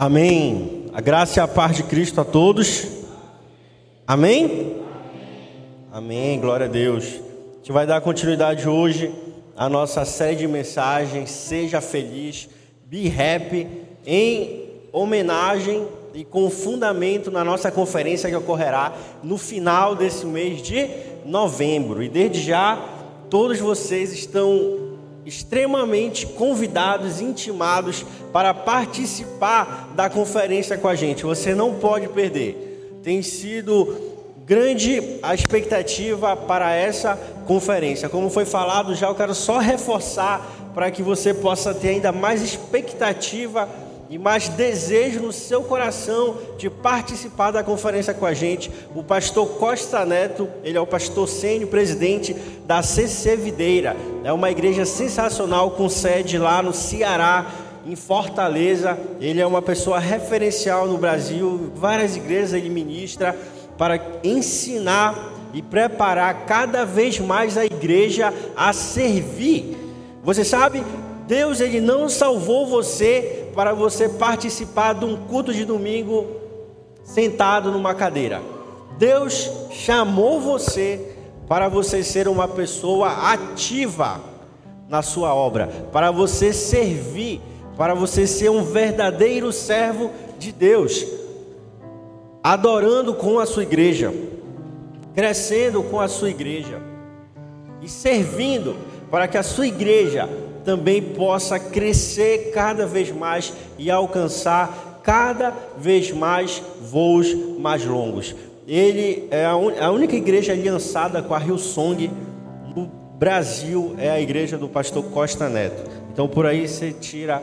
Amém. A graça e a paz de Cristo a todos. Amém? Amém. Glória a Deus. A gente vai dar continuidade hoje à nossa série de mensagens Seja Feliz, Be Happy, em homenagem e com fundamento na nossa conferência que ocorrerá no final desse mês de novembro. E desde já, todos vocês estão extremamente convidados, intimados para participar da conferência com a gente. Você não pode perder. Tem sido grande a expectativa para essa conferência. Como foi falado já, eu quero só reforçar para que você possa ter ainda mais expectativa e mais desejo no seu coração de participar da conferência com a gente, o pastor Costa Neto, ele é o pastor sênior presidente da CC Videira. É uma igreja sensacional com sede lá no Ceará, em Fortaleza. Ele é uma pessoa referencial no Brasil, várias igrejas ele ministra para ensinar e preparar cada vez mais a igreja a servir. Você sabe, Deus ele não salvou você para você participar de um culto de domingo sentado numa cadeira. Deus chamou você para você ser uma pessoa ativa na sua obra, para você servir, para você ser um verdadeiro servo de Deus, adorando com a sua igreja, crescendo com a sua igreja e servindo para que a sua igreja também possa crescer cada vez mais e alcançar cada vez mais voos mais longos. Ele é a, un... a única igreja aliançada com a Rio Song no Brasil, é a igreja do pastor Costa Neto. Então por aí você tira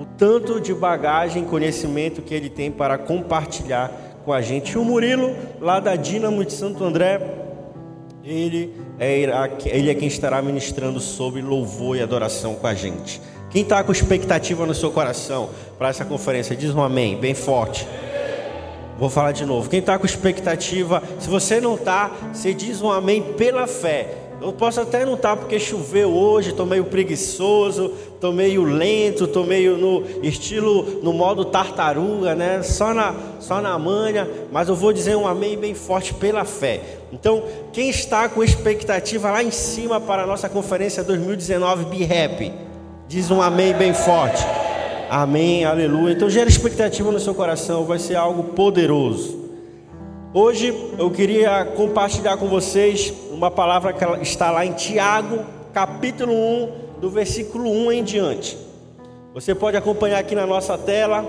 o tanto de bagagem, conhecimento que ele tem para compartilhar com a gente. E o Murilo, lá da Dinamo de Santo André, ele ele é quem estará ministrando sobre louvor e adoração com a gente. Quem está com expectativa no seu coração para essa conferência, diz um amém, bem forte. Vou falar de novo. Quem está com expectativa, se você não está, você diz um amém pela fé. Eu posso até não estar porque choveu hoje, estou meio preguiçoso, estou meio lento, estou meio no estilo, no modo tartaruga, né? Só na, só na manha, mas eu vou dizer um amém bem forte pela fé. Então, quem está com expectativa lá em cima para a nossa conferência 2019 Be Happy, diz um amém bem forte. Amém, aleluia. Então, gera expectativa no seu coração, vai ser algo poderoso. Hoje eu queria compartilhar com vocês uma palavra que está lá em Tiago, capítulo 1, do versículo 1 em diante. Você pode acompanhar aqui na nossa tela,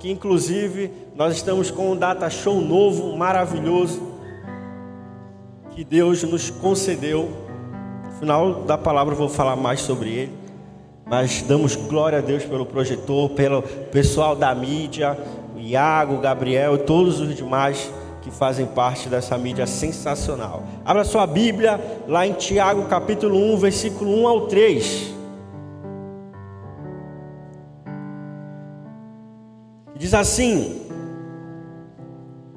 que inclusive nós estamos com um data show novo, maravilhoso, que Deus nos concedeu. No final da palavra eu vou falar mais sobre ele, mas damos glória a Deus pelo projetor, pelo pessoal da mídia, o Iago, Gabriel e todos os demais que fazem parte dessa mídia sensacional. Abra sua Bíblia lá em Tiago, capítulo 1, versículo 1 ao 3. Diz assim: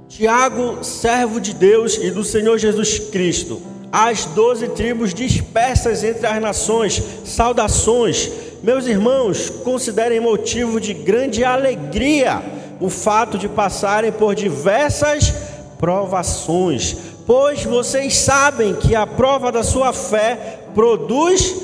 Tiago, servo de Deus e do Senhor Jesus Cristo, as doze tribos dispersas entre as nações, saudações. Meus irmãos, considerem motivo de grande alegria o fato de passarem por diversas provações, pois vocês sabem que a prova da sua fé produz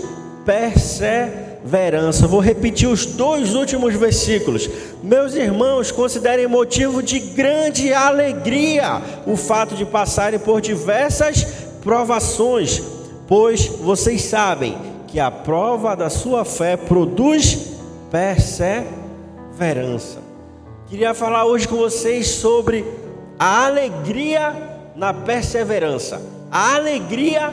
perseverança. Vou repetir os dois últimos versículos. Meus irmãos, considerem motivo de grande alegria o fato de passarem por diversas provações, pois vocês sabem que a prova da sua fé produz perseverança. Queria falar hoje com vocês sobre a alegria na perseverança, a alegria,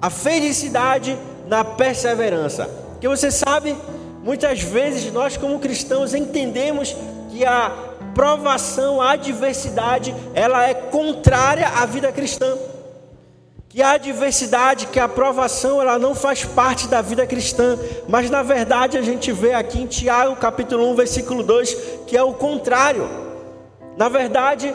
a felicidade na perseverança. Que você sabe, muitas vezes nós como cristãos entendemos que a provação, a adversidade, ela é contrária à vida cristã. Que a adversidade, que a provação, ela não faz parte da vida cristã, mas na verdade a gente vê aqui em Tiago, capítulo 1, versículo 2, que é o contrário. Na verdade,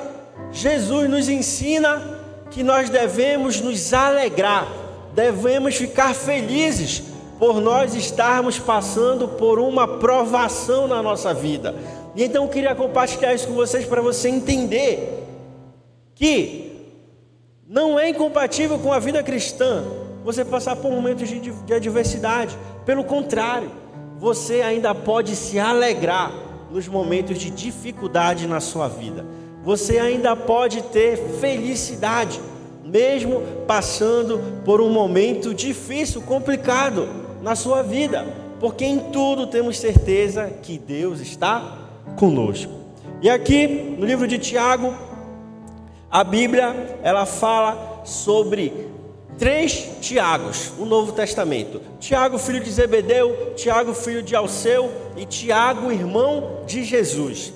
Jesus nos ensina que nós devemos nos alegrar, devemos ficar felizes por nós estarmos passando por uma provação na nossa vida. E então eu queria compartilhar isso com vocês para você entender que não é incompatível com a vida cristã você passar por momentos de, de adversidade. Pelo contrário, você ainda pode se alegrar nos momentos de dificuldade na sua vida. Você ainda pode ter felicidade, mesmo passando por um momento difícil, complicado na sua vida, porque em tudo temos certeza que Deus está conosco. E aqui no livro de Tiago, a Bíblia ela fala sobre três Tiagos no Novo Testamento: Tiago, filho de Zebedeu, Tiago, filho de Alceu e Tiago, irmão de Jesus.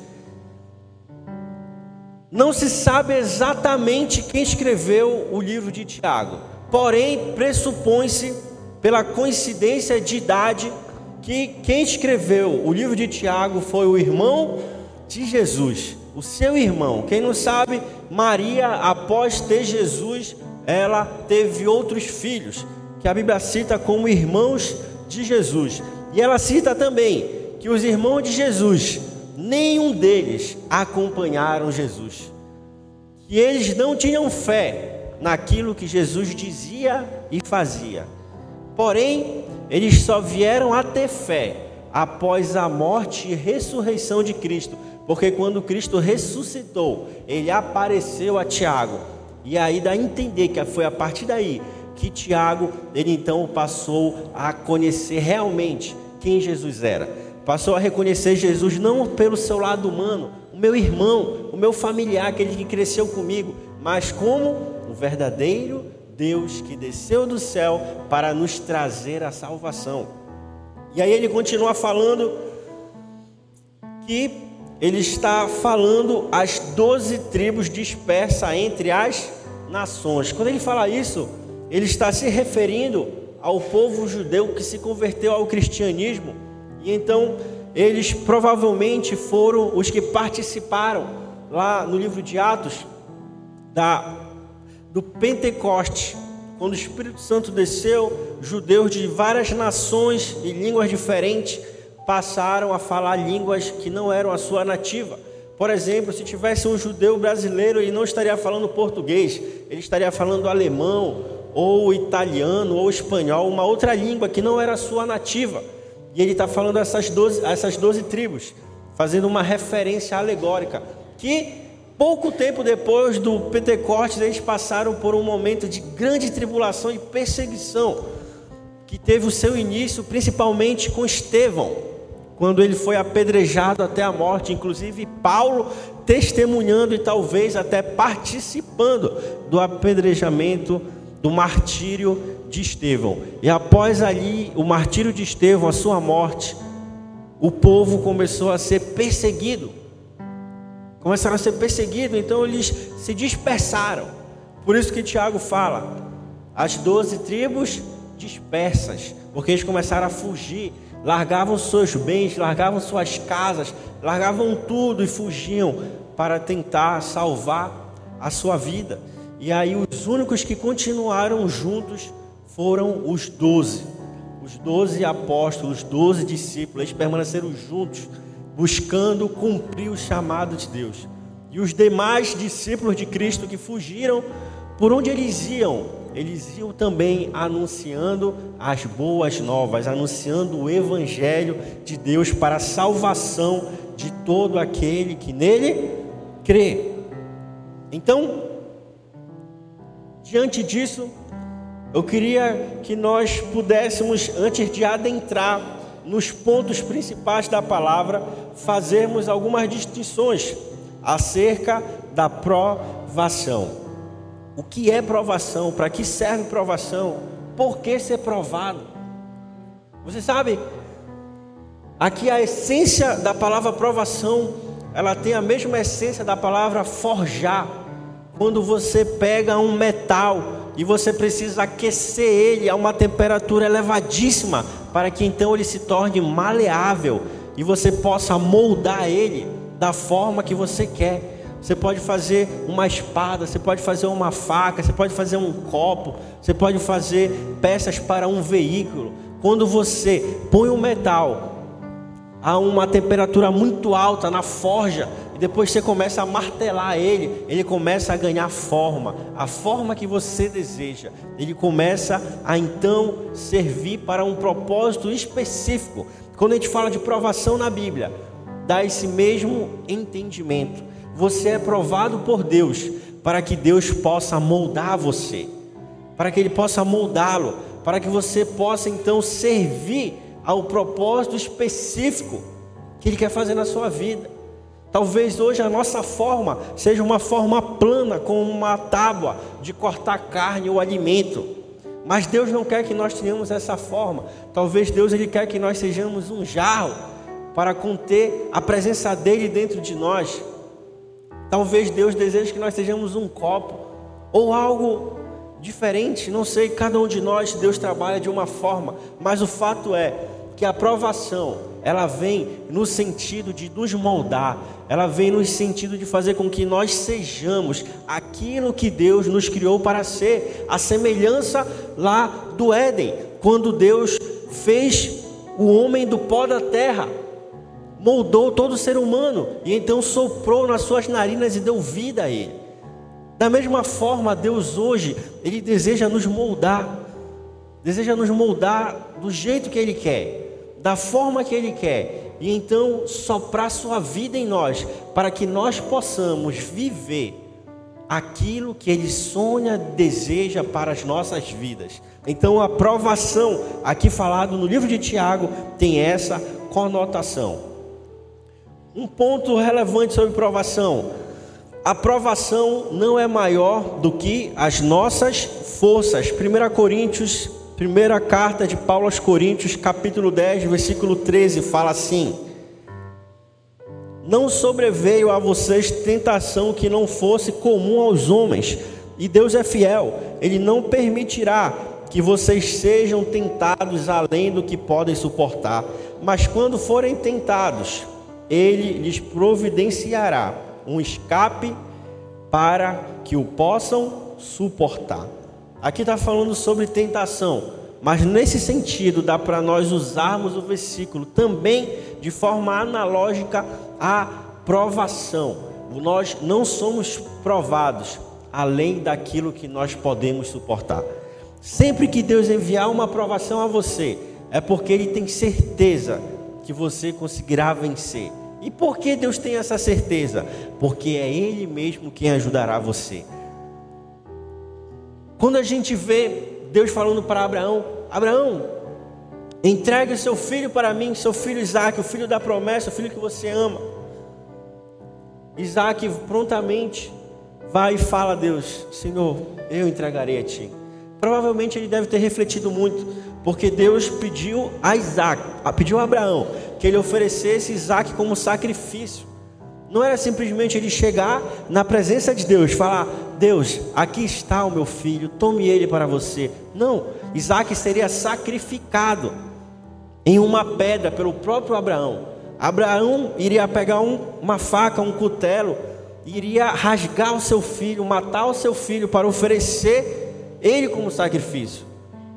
Não se sabe exatamente quem escreveu o livro de Tiago, porém pressupõe-se, pela coincidência de idade, que quem escreveu o livro de Tiago foi o irmão de Jesus, o seu irmão. Quem não sabe, Maria, após ter Jesus, ela teve outros filhos, que a Bíblia cita como irmãos de Jesus. E ela cita também que os irmãos de Jesus, nenhum deles acompanharam Jesus. Que eles não tinham fé naquilo que Jesus dizia e fazia. Porém, eles só vieram a ter fé após a morte e ressurreição de Cristo. Porque quando Cristo ressuscitou, ele apareceu a Tiago e aí dá a entender que foi a partir daí que Tiago, ele então passou a conhecer realmente quem Jesus era. Passou a reconhecer Jesus não pelo seu lado humano, o meu irmão, o meu familiar, aquele que cresceu comigo, mas como o verdadeiro Deus que desceu do céu para nos trazer a salvação. E aí ele continua falando que ele está falando as doze tribos dispersas entre as nações. Quando ele fala isso, ele está se referindo ao povo judeu que se converteu ao cristianismo. E então eles provavelmente foram os que participaram lá no livro de Atos da do Pentecoste, quando o Espírito Santo desceu, judeus de várias nações e línguas diferentes passaram a falar línguas que não eram a sua nativa. Por exemplo, se tivesse um judeu brasileiro, ele não estaria falando português, ele estaria falando alemão, ou italiano, ou espanhol, uma outra língua que não era a sua nativa. E ele está falando essas 12, essas 12 tribos, fazendo uma referência alegórica. Que pouco tempo depois do Pentecostes, eles passaram por um momento de grande tribulação e perseguição, que teve o seu início principalmente com Estevão quando ele foi apedrejado até a morte, inclusive Paulo testemunhando e talvez até participando do apedrejamento, do martírio de Estevão. E após ali, o martírio de Estevão, a sua morte, o povo começou a ser perseguido. Começaram a ser perseguidos, então eles se dispersaram. Por isso que Tiago fala: as doze tribos dispersas, porque eles começaram a fugir largavam seus bens, largavam suas casas, largavam tudo e fugiam para tentar salvar a sua vida. E aí os únicos que continuaram juntos foram os doze, os doze apóstolos, os doze discípulos, eles permaneceram juntos, buscando cumprir o chamado de Deus. E os demais discípulos de Cristo que fugiram, por onde eles iam? Eles iam também anunciando as boas novas, anunciando o evangelho de Deus para a salvação de todo aquele que nele crê. Então, diante disso, eu queria que nós pudéssemos, antes de adentrar nos pontos principais da palavra, fazermos algumas distinções acerca da provação. O que é provação? Para que serve provação? Por que ser provado? Você sabe, aqui a essência da palavra provação, ela tem a mesma essência da palavra forjar. Quando você pega um metal e você precisa aquecer ele a uma temperatura elevadíssima para que então ele se torne maleável e você possa moldar ele da forma que você quer. Você pode fazer uma espada, você pode fazer uma faca, você pode fazer um copo, você pode fazer peças para um veículo. Quando você põe um metal a uma temperatura muito alta na forja, e depois você começa a martelar ele, ele começa a ganhar forma, a forma que você deseja. Ele começa a então servir para um propósito específico. Quando a gente fala de provação na Bíblia, dá esse mesmo entendimento. Você é provado por Deus para que Deus possa moldar você, para que Ele possa moldá-lo, para que você possa então servir ao propósito específico que Ele quer fazer na sua vida. Talvez hoje a nossa forma seja uma forma plana, com uma tábua de cortar carne ou alimento. Mas Deus não quer que nós tenhamos essa forma. Talvez Deus ele quer que nós sejamos um jarro para conter a presença dele dentro de nós. Talvez Deus deseje que nós sejamos um copo ou algo diferente, não sei, cada um de nós Deus trabalha de uma forma, mas o fato é que a aprovação, ela vem no sentido de nos moldar, ela vem no sentido de fazer com que nós sejamos aquilo que Deus nos criou para ser, a semelhança lá do Éden, quando Deus fez o homem do pó da terra, moldou todo ser humano e então soprou nas suas narinas e deu vida a ele. Da mesma forma, Deus hoje, Ele deseja nos moldar, deseja nos moldar do jeito que Ele quer, da forma que Ele quer, e então soprar Sua vida em nós, para que nós possamos viver aquilo que Ele sonha, deseja para as nossas vidas. Então, a provação, aqui falado no livro de Tiago, tem essa conotação. Um ponto relevante sobre provação. A provação não é maior do que as nossas forças. 1 Coríntios, primeira carta de Paulo aos Coríntios, capítulo 10, versículo 13, fala assim: Não sobreveio a vocês tentação que não fosse comum aos homens, e Deus é fiel, Ele não permitirá que vocês sejam tentados além do que podem suportar, mas quando forem tentados, Ele lhes providenciará um escape para que o possam suportar. Aqui está falando sobre tentação, mas nesse sentido dá para nós usarmos o versículo também de forma analógica à provação. Nós não somos provados além daquilo que nós podemos suportar. Sempre que Deus enviar uma provação a você, é porque Ele tem certeza que você conseguirá vencer. E por que Deus tem essa certeza? Porque é Ele mesmo quem ajudará você. Quando a gente vê Deus falando para Abraão: Abraão, entregue o seu filho para mim, seu filho Isaac, o filho da promessa, o filho que você ama. Isaac prontamente vai e fala a Deus: Senhor, eu entregarei a ti. Provavelmente ele deve ter refletido muito, porque Deus pediu a Isaac, pediu a Abraão que ele oferecesse Isaac como sacrifício. Não era simplesmente ele chegar na presença de Deus, falar: Deus, aqui está o meu filho, tome ele para você. Não, Isaac seria sacrificado em uma pedra pelo próprio Abraão. Abraão iria pegar um, uma faca, um cutelo, iria rasgar o seu filho, matar o seu filho para oferecer ele como sacrifício.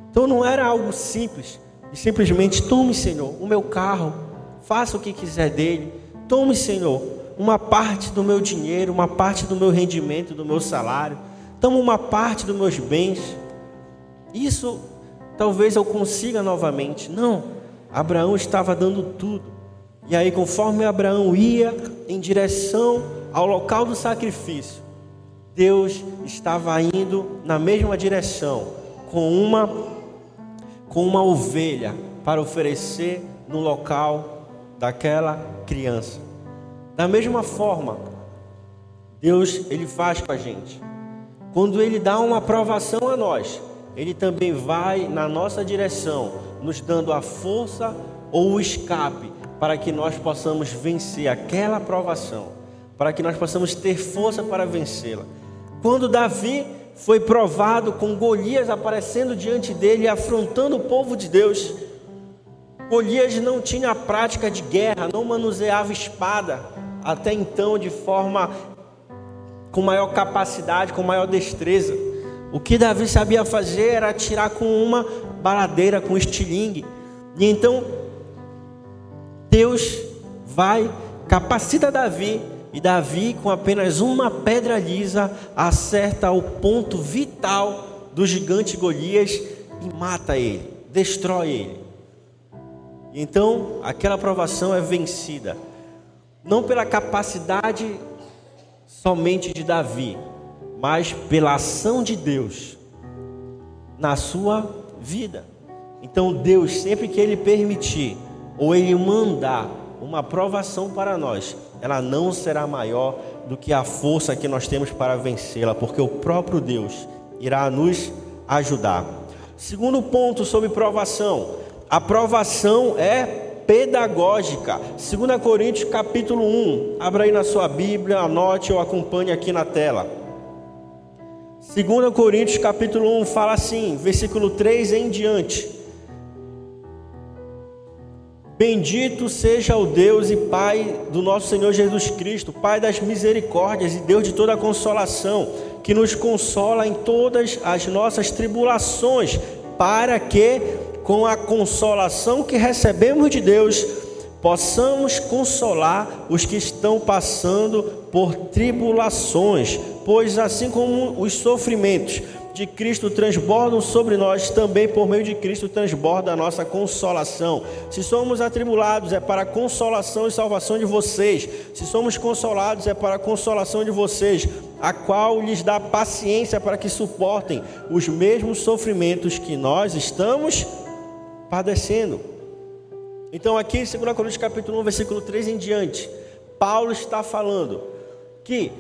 Então não era algo simples, simplesmente tome, Senhor, o meu carro, faça o que quiser dele. Tome, Senhor, uma parte do meu dinheiro, uma parte do meu rendimento, do meu salário. Toma uma parte dos meus bens. Isso talvez eu consiga novamente. Não, Abraão estava dando tudo. E aí, conforme Abraão ia em direção ao local do sacrifício, Deus estava indo na mesma direção, com uma com uma ovelha para oferecer no local daquela criança. Da mesma forma, Deus ele faz com a gente. Quando ele dá uma aprovação a nós, ele também vai na nossa direção, nos dando a força ou o escape para que nós possamos vencer aquela aprovação, para que nós possamos ter força para vencê-la. Quando Davi foi provado com Golias aparecendo diante dele, afrontando o povo de Deus, Golias não tinha prática de guerra, não manuseava espada até então de forma com maior capacidade, com maior destreza. O que Davi sabia fazer era atirar com uma baladeira, com estilingue. E então Deus vai, capacita Davi, e Davi, com apenas uma pedra lisa, acerta o ponto vital do gigante Golias e mata ele, destrói ele. Então, aquela provação é vencida, não pela capacidade somente de Davi, mas pela ação de Deus na sua vida. Então, Deus, sempre que Ele permitir ou Ele mandar uma provação para nós, ela não será maior do que a força que nós temos para vencê-la, porque o próprio Deus irá nos ajudar. Segundo ponto sobre provação, a provação é pedagógica. 2 Coríntios capítulo 1. Abra aí na sua Bíblia, anote ou acompanhe aqui na tela. 2 Coríntios capítulo 1 fala assim, versículo 3 em diante. Bendito seja o Deus e Pai do nosso Senhor Jesus Cristo, Pai das misericórdias e Deus de toda consolação, que nos consola em todas as nossas tribulações, para que, com a consolação que recebemos de Deus, possamos consolar os que estão passando por tribulações, pois assim como os sofrimentos de Cristo transbordam sobre nós, também por meio de Cristo transborda a nossa consolação. Se somos atribulados, é para a consolação e salvação de vocês. Se somos consolados, é para a consolação de vocês, a qual lhes dá paciência para que suportem os mesmos sofrimentos que nós estamos padecendo. Então, aqui em 2 Coríntios capítulo 1, versículo 3 em diante, Paulo está falando que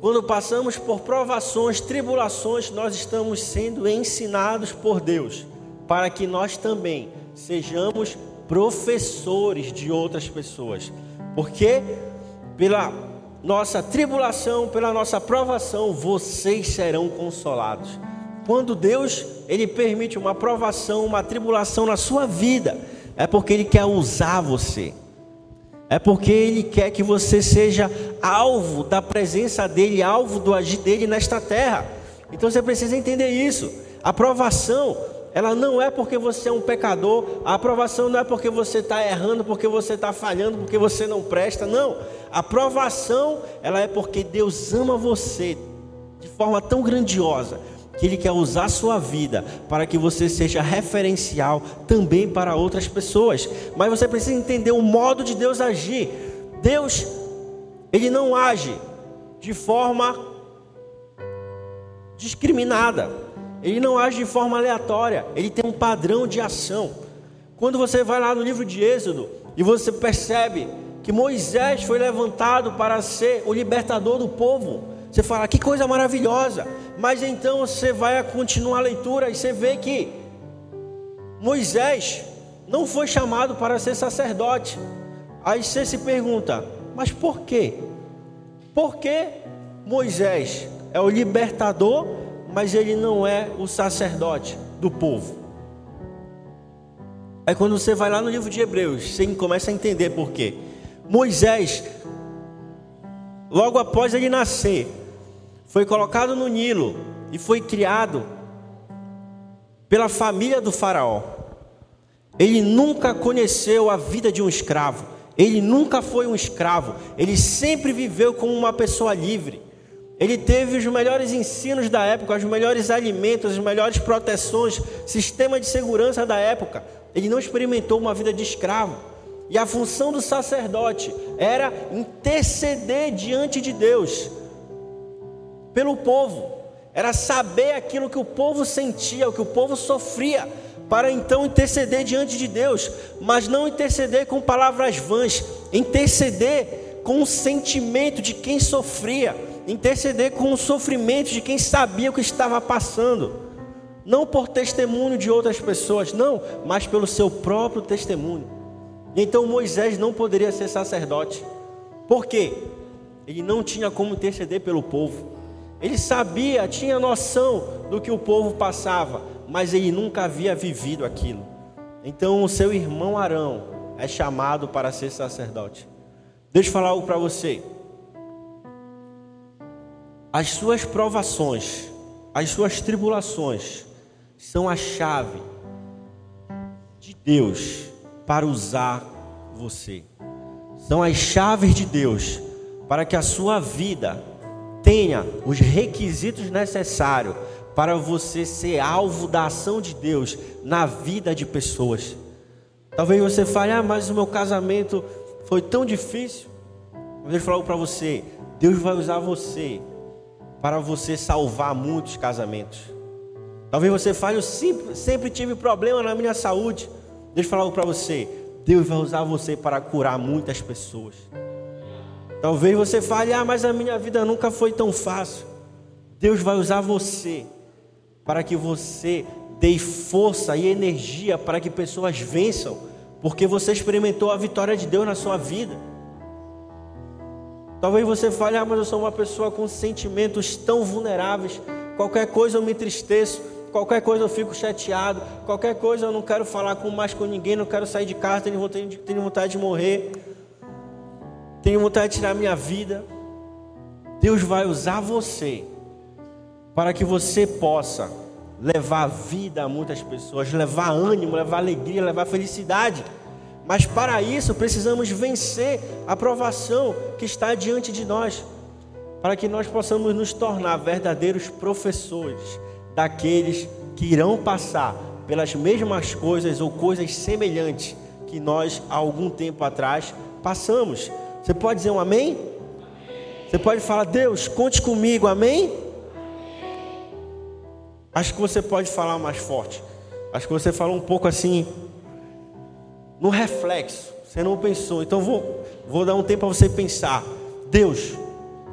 quando passamos por provações, tribulações, nós estamos sendo ensinados por Deus para que nós também sejamos professores de outras pessoas. Porque pela nossa tribulação, pela nossa provação, vocês serão consolados. Quando Deus ele permite uma provação, uma tribulação na sua vida, é porque ele quer usar você. É porque Ele quer que você seja alvo da presença dEle, alvo do agir dEle nesta terra. Então você precisa entender isso. A aprovação, ela não é porque você é um pecador, a aprovação não é porque você está errando, porque você está falhando, porque você não presta. Não. A aprovação, ela é porque Deus ama você de forma tão grandiosa que Ele quer usar sua vida para que você seja referencial também para outras pessoas. Mas você precisa entender o modo de Deus agir. Deus, Ele não age de forma discriminada. Ele não age de forma aleatória. Ele tem um padrão de ação. Quando você vai lá no livro de Êxodo e você percebe que Moisés foi levantado para ser o libertador do povo, você fala que coisa maravilhosa. Mas então você vai continuar a leitura e você vê que Moisés não foi chamado para ser sacerdote. Aí você se pergunta, mas por quê? Por que Moisés é o libertador, mas ele não é o sacerdote do povo? Aí quando você vai lá no livro de Hebreus, você começa a entender por quê. Moisés, logo após ele nascer, foi colocado no Nilo e foi criado pela família do Faraó. Ele nunca conheceu a vida de um escravo. Ele nunca foi um escravo. Ele sempre viveu como uma pessoa livre. Ele teve os melhores ensinos da época, os melhores alimentos, as melhores proteções, sistema de segurança da época. Ele não experimentou uma vida de escravo. E a função do sacerdote era interceder diante de Deus pelo povo, era saber aquilo que o povo sentia, o que o povo sofria, para então interceder diante de Deus, mas não interceder com palavras vãs, interceder com o sentimento de quem sofria, interceder com o sofrimento de quem sabia o que estava passando, não por testemunho de outras pessoas, não, mas pelo seu próprio testemunho. Então Moisés não poderia ser sacerdote, por quê? Ele não tinha como interceder pelo povo. Ele sabia, tinha noção do que o povo passava, mas ele nunca havia vivido aquilo. Então o seu irmão Arão é chamado para ser sacerdote. Deixa eu falar algo para você. As suas provações, as suas tribulações, são a chave de Deus para usar você. São as chaves de Deus para que a sua vida tenha os requisitos necessários para você ser alvo da ação de Deus na vida de pessoas. Talvez você fale, ah, mas o meu casamento foi tão difícil. Mas ele falou para você, Deus vai usar você para você salvar muitos casamentos. Talvez você fale, eu sempre, sempre tive problema na minha saúde. Falar algo para você. Deus vai usar você para curar muitas pessoas. Talvez você fale, ah, mas a minha vida nunca foi tão fácil. Deus vai usar você para que você dê força e energia para que pessoas vençam, porque você experimentou a vitória de Deus na sua vida. Talvez você fale, ah, mas eu sou uma pessoa com sentimentos tão vulneráveis, qualquer coisa eu me entristeço, qualquer coisa eu fico chateado, qualquer coisa eu não quero falar mais com ninguém, não quero sair de casa, tenho vontade de morrer, tenho vontade de tirar minha vida. Deus vai usar você para que você possa levar vida a muitas pessoas, levar ânimo, levar alegria, levar felicidade. Mas para isso precisamos vencer a provação que está diante de nós, para que nós possamos nos tornar verdadeiros professores daqueles que irão passar pelas mesmas coisas ou coisas semelhantes que nós há algum tempo atrás passamos. Você pode dizer um amém? Você pode falar, Deus, conte comigo, amém? Acho que você pode falar mais forte. Acho que você falou um pouco assim, no reflexo. Você não pensou. Então vou, vou dar um tempo para você pensar. Deus,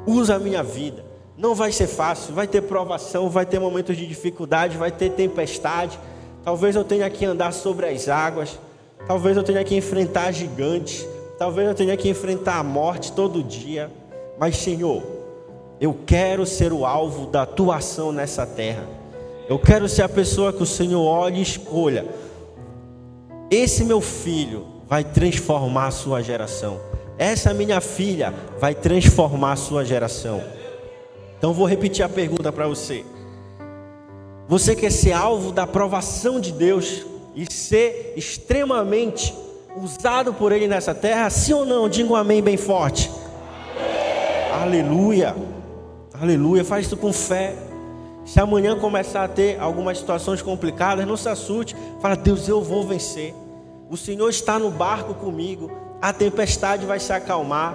usa a minha vida. Não vai ser fácil, vai ter provação, vai ter momentos de dificuldade, vai ter tempestade. Talvez eu tenha que andar sobre as águas. Talvez eu tenha que enfrentar gigantes. Talvez eu tenha que enfrentar a morte todo dia. Mas, Senhor, eu quero ser o alvo da tua ação nessa terra. Eu quero ser a pessoa que o Senhor olhe e escolha esse meu filho vai transformar a sua geração. Essa minha filha vai transformar a sua geração. Então vou repetir a pergunta para você. Você quer ser alvo da aprovação de Deus e ser extremamente usado por Ele nessa terra? Sim ou não? Diga um amém bem forte. Aleluia. Aleluia. Faz isso com fé. Se amanhã começar a ter algumas situações complicadas, não se assuste. Fala, Deus, eu vou vencer. O Senhor está no barco comigo. A tempestade vai se acalmar.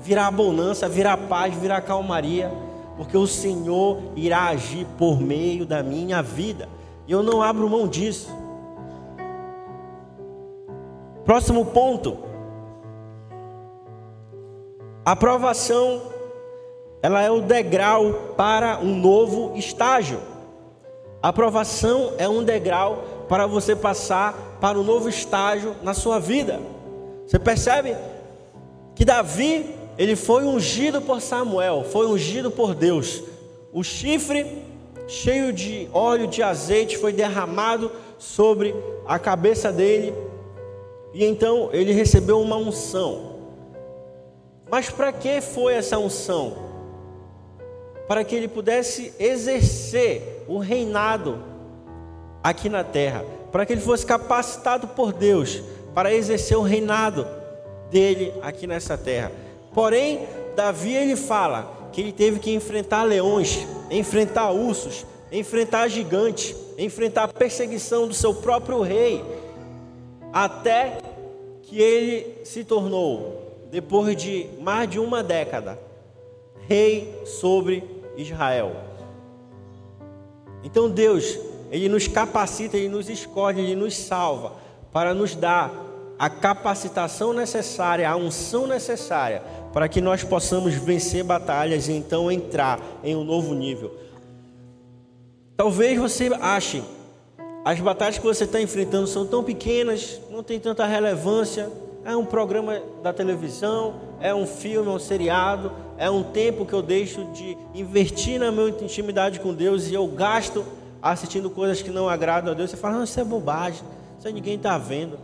Virá bonança, virá paz, virá calmaria. Porque o Senhor irá agir por meio da minha vida. E eu não abro mão disso. Próximo ponto. A aprovação ela é o degrau para um novo estágio. A aprovação é um degrau para você passar para um novo estágio na sua vida. Você percebe que Davi, ele foi ungido por Samuel, foi ungido por Deus. O chifre cheio de óleo de azeite foi derramado sobre a cabeça dele, e então ele recebeu uma unção. Mas para que foi essa unção? para que ele pudesse exercer o reinado aqui na terra, para que ele fosse capacitado por Deus para exercer o reinado dele aqui nessa terra. Porém, Davi ele fala que ele teve que enfrentar leões, enfrentar ursos, enfrentar gigantes, enfrentar a perseguição do seu próprio rei, até que ele se tornou, depois de mais de uma década, rei sobre Israel. Então Deus, Ele nos capacita, Ele nos escolhe, Ele nos salva para nos dar a capacitação necessária, a unção necessária para que nós possamos vencer batalhas e então entrar em um novo nível. Talvez você ache as batalhas que você está enfrentando são tão pequenas, não tem tanta relevância. É um programa da televisão, é um filme, é um seriado, é um tempo que eu deixo de investir na minha intimidade com Deus e eu gasto assistindo coisas que não agradam a Deus. Você fala, não, isso é bobagem, isso aí ninguém está vendo,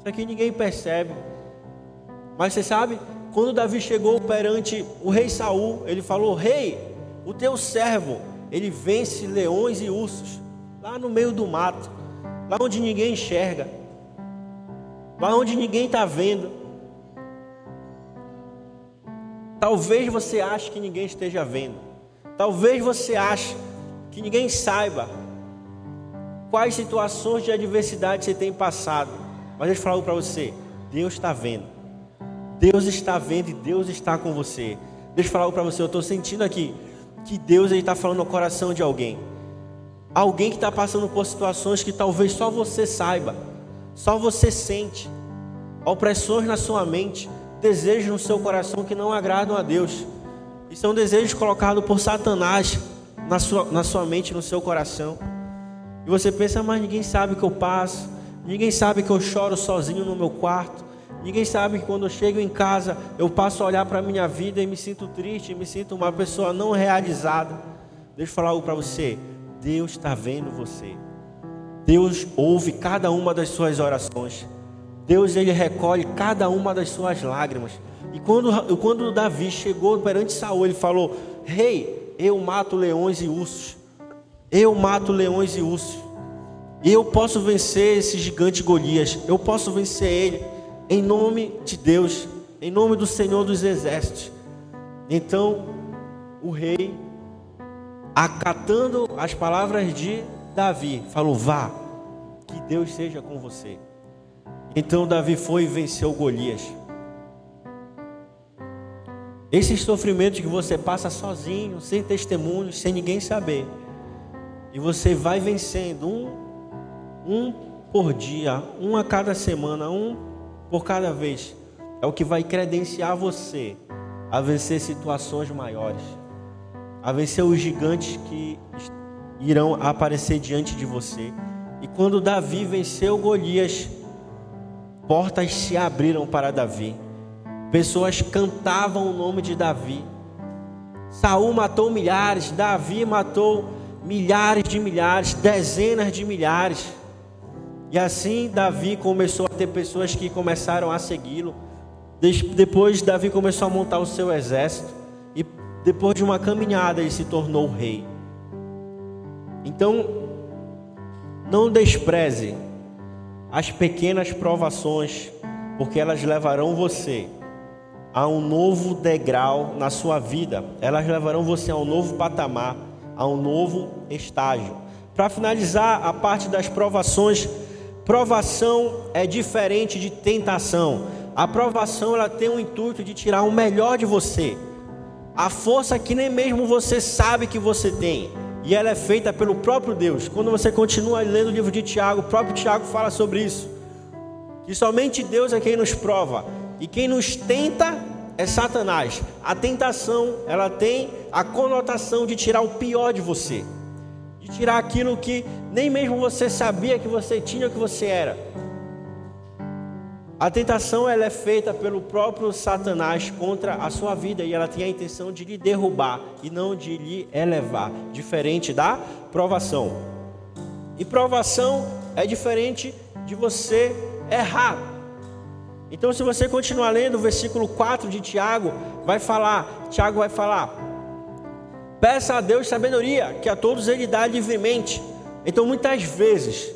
isso aqui ninguém percebe. Mas você sabe, quando Davi chegou perante o rei Saul, ele falou: Rei, o teu servo, ele vence leões e ursos, no meio do mato, lá onde ninguém enxerga. lá onde ninguém está vendo. Talvez você ache que ninguém esteja vendo. Talvez você ache que ninguém saiba quais situações de adversidade você tem passado. Mas deixa eu falar para você: Deus está vendo. Deus está vendo e Deus está com você. Deixa eu falar para você, eu estou sentindo aqui que Deus está falando no coração de alguém. Alguém que está passando por situações que talvez só você saiba, só você sente. Opressões na sua mente, desejos no seu coração que não agradam a Deus. E são desejos colocados por Satanás na sua, na sua mente, no seu coração. E você pensa, mas ninguém sabe o que eu passo, ninguém sabe que eu choro sozinho no meu quarto, ninguém sabe que quando eu chego em casa eu passo a olhar para a minha vida e me sinto triste, me sinto uma pessoa não realizada. Deixa eu falar algo para você: Deus está vendo você, Deus ouve cada uma das suas orações. Deus ele recolhe cada uma das suas lágrimas. E quando, quando Davi chegou perante Saul, ele falou: Rei, hey, eu mato leões e ursos. Eu mato leões e ursos. Eu posso vencer esse gigante Golias. Eu posso vencer ele em nome de Deus, em nome do Senhor dos Exércitos. Então, o rei, acatando as palavras de Davi, falou: Vá, que Deus seja com você. Então Davi foi e venceu Golias. Esses sofrimentos que você passa sozinho, sem testemunho, sem ninguém saber, e você vai vencendo um, um por dia, um a cada semana, um por cada vez, é o que vai credenciar você a vencer situações maiores, a vencer os gigantes que irão aparecer diante de você. E quando Davi venceu Golias, portas se abriram para Davi. Pessoas cantavam o nome de Davi. Saul matou milhares, Davi matou milhares de milhares, dezenas de milhares. E assim Davi começou a ter pessoas que começaram a segui-lo. Depois Davi começou a montar o seu exército depois de uma caminhada ele se tornou rei. Então, não despreze as pequenas provações, porque elas levarão você a um novo degrau na sua vida, elas levarão você a um novo patamar, a um novo estágio. Para finalizar a parte das provações, provação é diferente de tentação. A provação ela tem o intuito de tirar o melhor de você, a força que nem mesmo você sabe que você tem e ela é feita pelo próprio Deus. Quando você continua lendo o livro de Tiago, o próprio Tiago fala sobre isso. Que somente Deus é quem nos prova e quem nos tenta é Satanás. A tentação, ela tem a conotação de tirar o pior de você, de tirar aquilo que nem mesmo você sabia que você tinha, que você era. A tentação ela é feita pelo próprio Satanás contra a sua vida e ela tem a intenção de lhe derrubar e não de lhe elevar, diferente da provação. E provação é diferente de você errar. Então, se você continuar lendo o versículo 4 de Tiago, vai falar, Tiago vai falar: Peça a Deus sabedoria, que a todos ele dá livremente. Então, muitas vezes,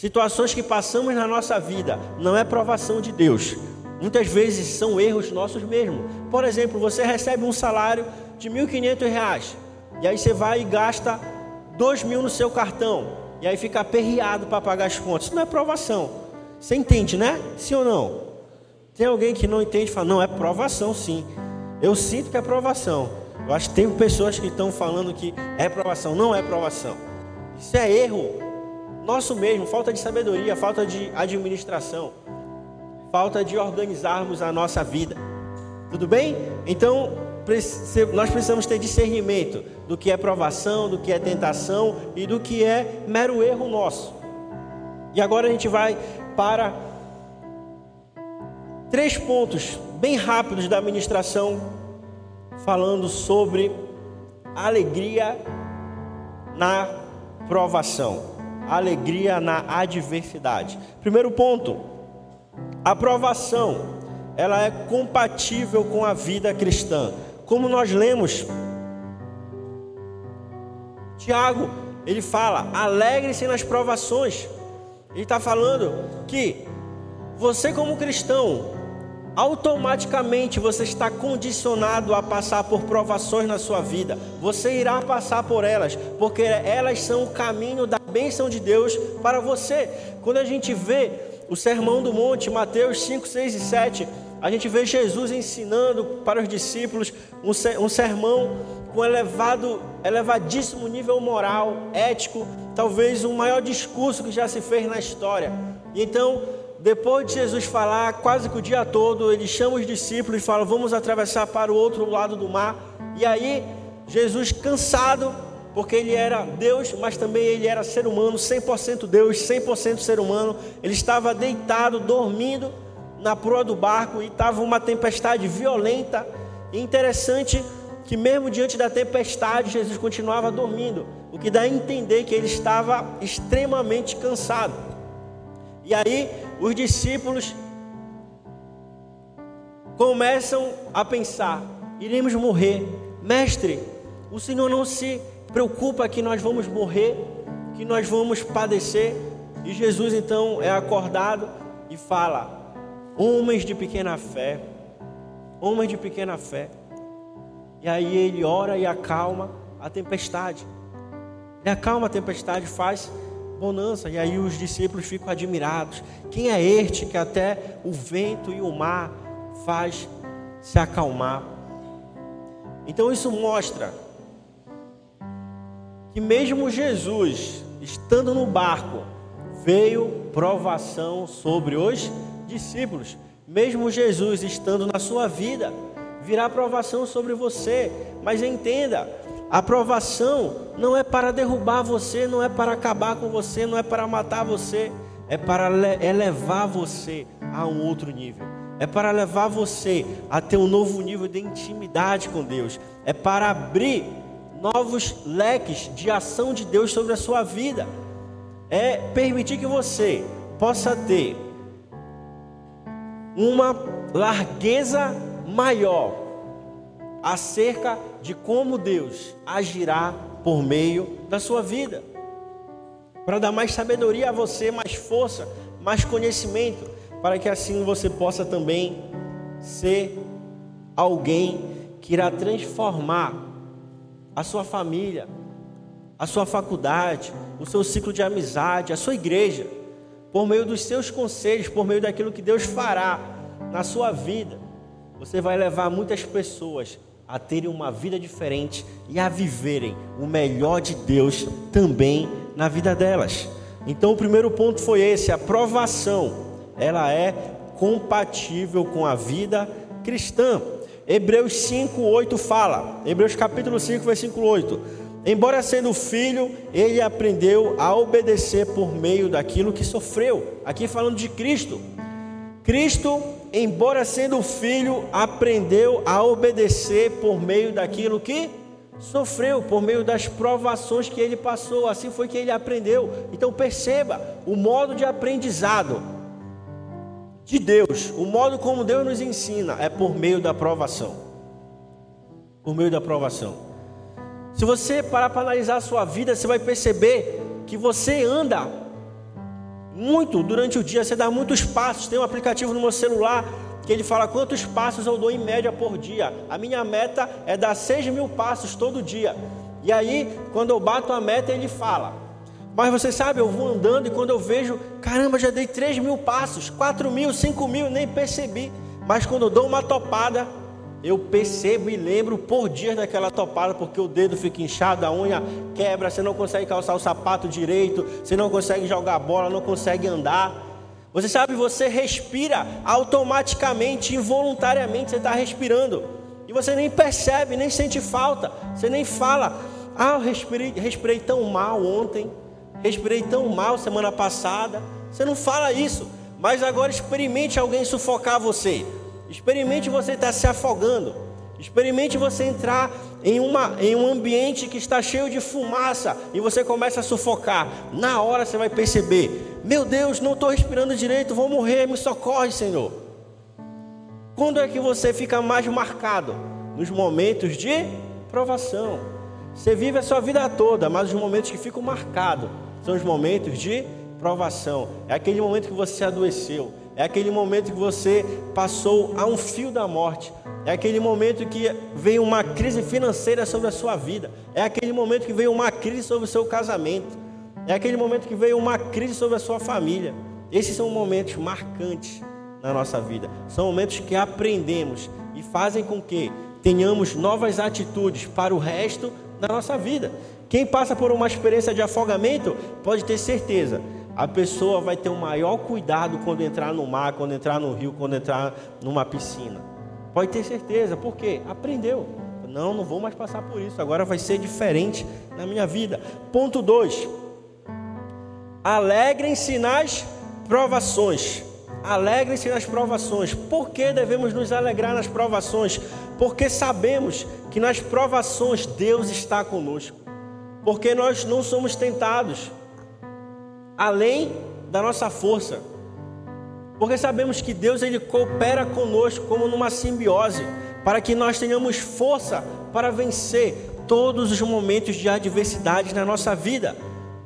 Situações que passamos na nossa vida não é provação de Deus. Muitas vezes são erros nossos mesmos. Por exemplo, você recebe um salário de R$ 1.500 e aí você vai e gasta R$ mil no seu cartão e aí fica aperreado para pagar as contas. Isso não é provação. Você entende, né? Sim ou não? Tem alguém que não entende e fala: não, é provação sim. Eu sinto que é provação. Eu acho que tem pessoas que estão falando que é provação. Não é provação. Isso é erro nosso mesmo, falta de sabedoria, falta de administração, falta de organizarmos a nossa vida. Tudo bem? Então, nós precisamos ter discernimento do que é provação, do que é tentação e do que é mero erro nosso. E agora a gente vai para três pontos bem rápidos da administração, falando sobre alegria na provação alegria na adversidade. Primeiro ponto, a aprovação, ela é compatível com a vida cristã. Como nós lemos, Tiago, ele fala: alegre-se nas provações. Ele está falando que Você, como cristão, automaticamente você está condicionado a passar por provações na sua vida. Você irá passar por elas, porque elas são o caminho da bênção de Deus para você. Quando a gente vê o Sermão do Monte, Mateus 5, 6 e 7, a gente vê Jesus ensinando para os discípulos um sermão com elevado, elevadíssimo nível moral, ético, talvez o maior discurso que já se fez na história. E então, depois de Jesus falar quase que o dia todo, ele chama os discípulos e fala: Vamos atravessar para o outro lado do mar. E aí, Jesus, cansado, porque ele era Deus, mas também ele era ser humano, 100% Deus, 100% ser humano, ele estava deitado, dormindo na proa do barco e estava uma tempestade violenta. E interessante que, mesmo diante da tempestade, Jesus continuava dormindo, o que dá a entender que ele estava extremamente cansado. E aí, os discípulos começam a pensar: iremos morrer, mestre. O Senhor não se preocupa que nós vamos morrer, que nós vamos padecer. E Jesus então é acordado e fala: Homens de pequena fé, homens de pequena fé. E aí ele ora e acalma a tempestade. Ele acalma a tempestade, faz bonança. E aí os discípulos ficam admirados. Quem é este que até o vento e o mar faz se acalmar? Então isso mostra que mesmo Jesus estando no barco, veio provação sobre os discípulos. Mesmo Jesus estando na sua vida, virá provação sobre você. Mas entenda, a provação não é para derrubar você, não é para acabar com você, não é para matar você, é para elevar você a um outro nível. É para levar você a ter um novo nível de intimidade com Deus. É para abrir novos leques de ação de Deus sobre a sua vida. É permitir que você possa ter uma largueza maior acerca de como Deus agirá por meio da sua vida. Para dar mais sabedoria a você, mais força, mais conhecimento, para que assim você possa também ser alguém que irá transformar a sua família, a sua faculdade, o seu ciclo de amizade, a sua igreja, por meio dos seus conselhos, por meio daquilo que Deus fará na sua vida. Você vai levar muitas pessoas a terem uma vida diferente e a viverem o melhor de Deus também na vida delas. Então, o primeiro ponto foi esse: a provação, ela é compatível com a vida cristã. Hebreus 5:8 fala, Hebreus capítulo 5, versículo 8. Embora sendo filho, ele aprendeu a obedecer por meio daquilo que sofreu. Aqui falando de Cristo. Cristo embora sendo filho, aprendeu a obedecer por meio daquilo que sofreu, por meio das provações que ele passou. Assim foi que ele aprendeu. Então perceba o modo de aprendizado de Deus, o modo como Deus nos ensina é por meio da provação. Por meio da provação. Se você parar para analisar a sua vida, você vai perceber que você anda muito durante o dia, você dá muitos passos. Tem um aplicativo no meu celular que ele fala quantos passos eu dou em média por dia. A minha meta é dar 6 mil passos todo dia. E aí, quando eu bato a meta, ele fala. Mas você sabe, eu vou andando e quando eu vejo, caramba, já dei 3 mil passos, 4 mil, 5 mil, nem percebi. Mas quando eu dou uma topada, eu percebo e lembro por dias daquela topada, porque o dedo fica inchado, a unha quebra, você não consegue calçar o sapato direito, você não consegue jogar bola, não consegue andar. Você sabe, você respira automaticamente, involuntariamente, você está respirando. E você nem percebe, nem sente falta, você nem fala, ah, eu respirei, respirei tão mal ontem, respirei tão mal semana passada. Você não fala isso, mas agora experimente alguém sufocar você. Experimente você estar se afogando. Experimente você entrar em, uma, em um ambiente que está cheio de fumaça e você começa a sufocar. Na hora você vai perceber: Meu Deus, não estou respirando direito, vou morrer, me socorre, Senhor. Quando é que você fica mais marcado? Nos momentos de provação. Você vive a sua vida toda, mas os momentos que ficam marcados são os momentos de provação. É aquele momento que você adoeceu, É aquele momento que você passou a um fio da morte. É aquele momento que veio uma crise financeira sobre a sua vida. É aquele momento que veio uma crise sobre o seu casamento. É aquele momento que veio uma crise sobre a sua família. Esses são momentos marcantes na nossa vida. São momentos que aprendemos e fazem com que tenhamos novas atitudes para o resto da nossa vida. Quem passa por uma experiência de afogamento pode ter certeza, a pessoa vai ter o maior cuidado quando entrar no mar, quando entrar no rio, quando entrar numa piscina. Pode ter certeza, por quê? Aprendeu. Não, não vou mais passar por isso, agora vai ser diferente na minha vida. Ponto 2. Alegrem-se nas provações. Alegrem-se nas provações. Por que devemos nos alegrar nas provações? Porque sabemos que nas provações Deus está conosco. Porque nós não somos tentados além da nossa força. Porque sabemos que Deus ele coopera conosco como numa simbiose, para que nós tenhamos força para vencer todos os momentos de adversidade na nossa vida,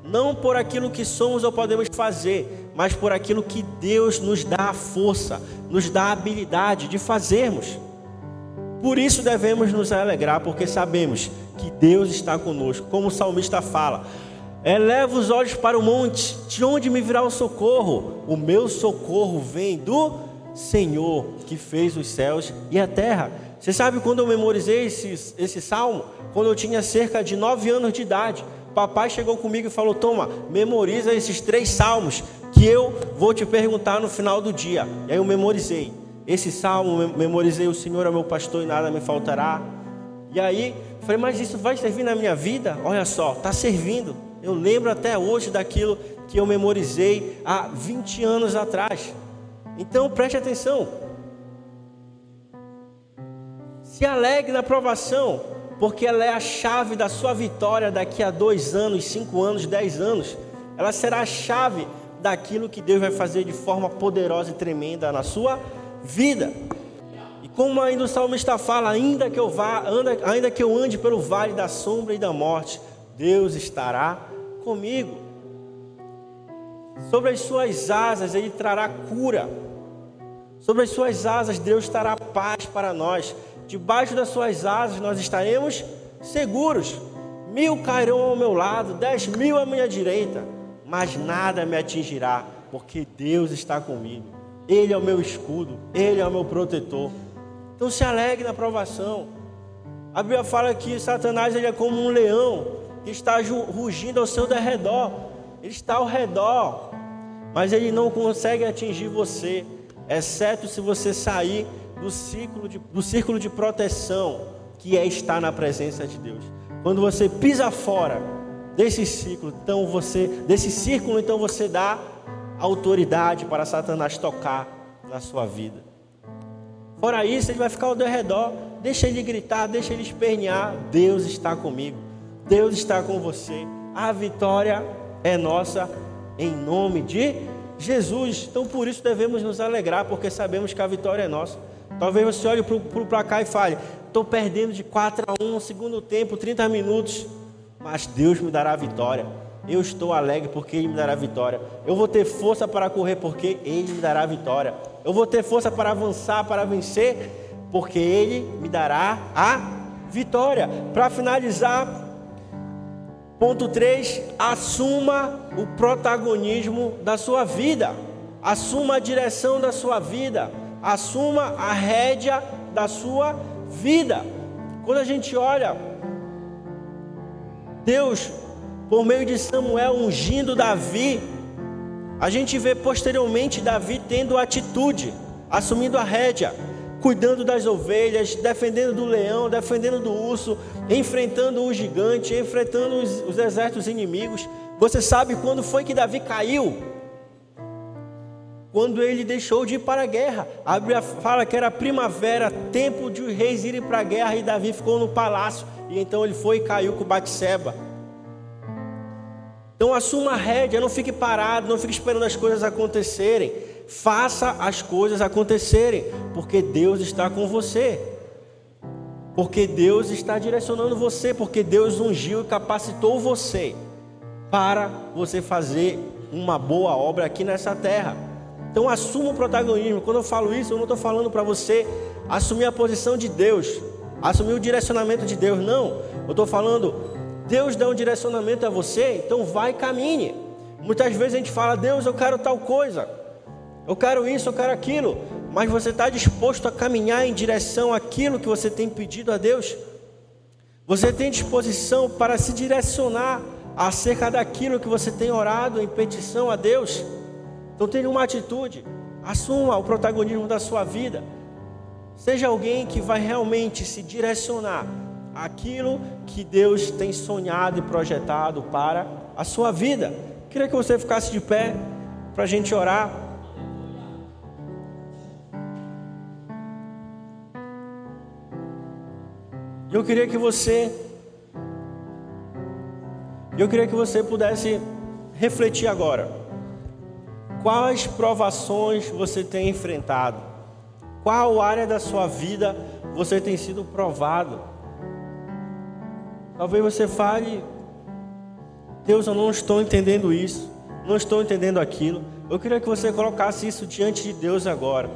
não por aquilo que somos ou podemos fazer, mas por aquilo que Deus nos dá a força, nos dá a habilidade de fazermos. Por isso devemos nos alegrar, porque sabemos que Deus está conosco, como o salmista fala: Eleva os olhos para o monte, de onde me virá o socorro? O meu socorro vem do Senhor que fez os céus e a terra. Você sabe quando eu memorizei esse, esse salmo? Quando eu tinha cerca de nove anos de idade. Papai chegou comigo e falou: Toma, memoriza esses três salmos que eu vou te perguntar no final do dia. E aí eu memorizei. Esse salmo, memorizei: O Senhor é meu pastor e nada me faltará. E aí, falei: Mas isso vai servir na minha vida? Olha só, está servindo. Eu lembro até hoje daquilo que eu memorizei há 20 anos atrás. Então preste atenção. Se alegre na provação, porque ela é a chave da sua vitória daqui a dois anos, cinco anos, dez anos. Ela será a chave daquilo que Deus vai fazer de forma poderosa e tremenda na sua vida. E como ainda o salmista fala, ainda que eu vá, ainda que eu ande pelo vale da sombra e da morte, Deus estará comigo. Sobre as suas asas ele trará cura. Sobre as suas asas Deus trará paz para nós. Debaixo das suas asas nós estaremos seguros. Mil cairão ao meu lado, dez mil à minha direita, mas nada me atingirá, porque Deus está comigo. Ele é o meu escudo, Ele é o meu protetor. Então se alegre na provação. A Bíblia fala que Satanás ele é como um leão que está rugindo ao seu derredor. Ele está ao redor, mas ele não consegue atingir você, exceto se você sair do círculo de, do círculo de proteção que é estar na presença de Deus. Quando você pisa fora desse círculo, então você, desse círculo, então você dá autoridade para Satanás tocar na sua vida. Fora isso, ele vai ficar ao redor, deixa ele gritar, deixa ele espernear. Deus está comigo. Deus está com você. A vitória é nossa em nome de Jesus. Então por isso devemos nos alegrar, porque sabemos que a vitória é nossa. Talvez você olhe para o placar e fale: estou perdendo de 4 a 1 no segundo tempo, 30 minutos. Mas Deus me dará a vitória. Eu estou alegre porque Ele me dará a vitória. Eu vou ter força para correr porque Ele me dará a vitória. Eu vou ter força para avançar, para vencer, porque Ele me dará a vitória. Para finalizar, Ponto 3, assuma o protagonismo da sua vida. Assuma a direção da sua vida. Assuma a rédea da sua vida. Quando a gente olha, Deus, por meio de Samuel ungindo Davi, a gente vê posteriormente Davi tendo atitude, assumindo a rédea cuidando das ovelhas, defendendo do leão, defendendo do urso, enfrentando o gigante, enfrentando os, os exércitos inimigos. Você sabe quando foi que Davi caiu? Quando ele deixou de ir para a guerra. A Bíblia fala que era primavera, tempo de os reis irem para a guerra, e Davi ficou no palácio. E então ele foi e caiu com Batseba. Então assuma a rédea, não fique parado, não fique esperando as coisas acontecerem faça as coisas acontecerem, porque Deus está com você. Porque Deus está direcionando você, porque Deus ungiu e capacitou você para você fazer uma boa obra aqui nessa terra. Então assuma o protagonismo. Quando eu falo isso, eu não estou falando para você assumir a posição de Deus, assumir o direcionamento de Deus. Não. Eu estou falando, Deus dá um direcionamento a você, então vai e caminhe. Muitas vezes a gente fala, Deus, eu quero tal coisa, eu quero isso, eu quero aquilo, mas você está disposto a caminhar em direção àquilo que você tem pedido a Deus? Você tem disposição para se direcionar acerca daquilo que você tem orado em petição a Deus? Então tenha uma atitude, assuma o protagonismo da sua vida. Seja alguém que vai realmente se direcionar àquilo que Deus tem sonhado e projetado para a sua vida. Queria que você ficasse de pé para a gente orar. Eu queria que você eu queria que você pudesse refletir agora. Quais provações você tem enfrentado? Qual área da sua vida você tem sido provado? Talvez você fale, Deus, eu não estou entendendo isso, não estou entendendo aquilo. Eu queria que você colocasse isso diante de Deus agora.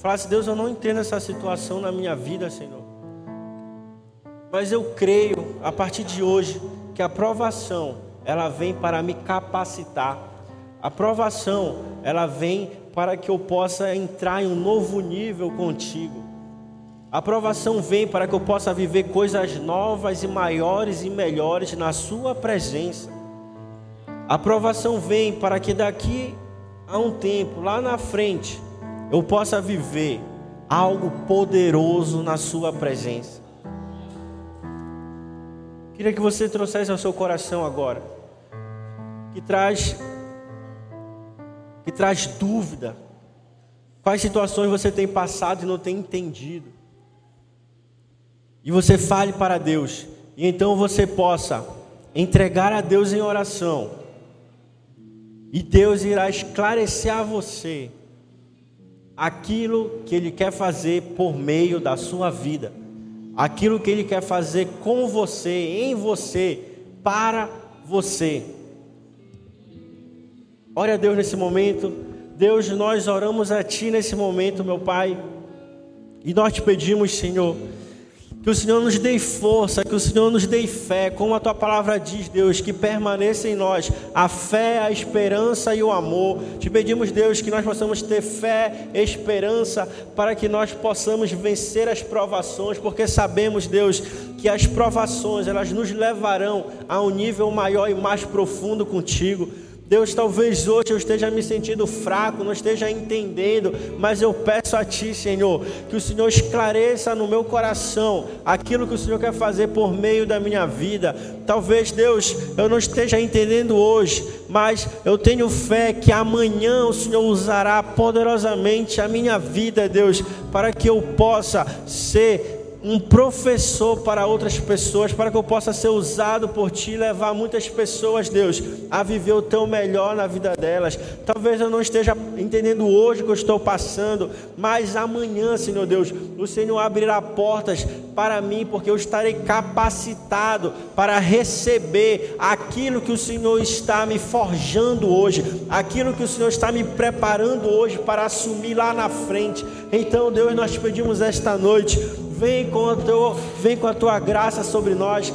Falasse, Deus, eu não entendo essa situação na minha vida, Senhor. Mas eu creio, a partir de hoje, que a provação, ela vem para me capacitar. A provação, ela vem para que eu possa entrar em um novo nível contigo. A provação vem para que eu possa viver coisas novas e maiores e melhores na Sua presença. A provação vem para que daqui a um tempo, lá na frente, eu possa viver algo poderoso na Sua presença. Queria que você trouxesse ao seu coração agora, que traz, que traz dúvida, quais situações você tem passado e não tem entendido, e você fale para Deus, e então você possa entregar a Deus em oração, e Deus irá esclarecer a você aquilo que Ele quer fazer por meio da sua vida aquilo que Ele quer fazer com você, em você, para você. Ore a Deus nesse momento. Deus, nós oramos a Ti nesse momento, meu Pai. E nós te pedimos, Senhor, que o Senhor nos dê força, que o Senhor nos dê fé, como a tua palavra diz, Deus, que permaneça em nós a fé, a esperança e o amor. Te pedimos, Deus, que nós possamos ter fé, esperança, para que nós possamos vencer as provações, porque sabemos, Deus, que as provações, elas nos levarão a um nível maior e mais profundo contigo. Deus, talvez hoje eu esteja me sentindo fraco, não esteja entendendo, mas eu peço a Ti, Senhor, que o Senhor esclareça no meu coração aquilo que o Senhor quer fazer por meio da minha vida. Talvez, Deus, eu não esteja entendendo hoje, mas eu tenho fé que amanhã o Senhor usará poderosamente a minha vida, Deus, para que eu possa ser um professor para outras pessoas, para que eu possa ser usado por Ti e levar muitas pessoas, Deus, a viver o Teu melhor na vida delas. Talvez eu não esteja entendendo hoje o que eu estou passando, mas amanhã, Senhor Deus, o Senhor abrirá portas para mim, porque eu estarei capacitado para receber aquilo que o Senhor está me forjando hoje, aquilo que o Senhor está me preparando hoje para assumir lá na frente. Então, Deus, nós pedimos esta noite Vem com, a tua, vem com a tua graça sobre nós.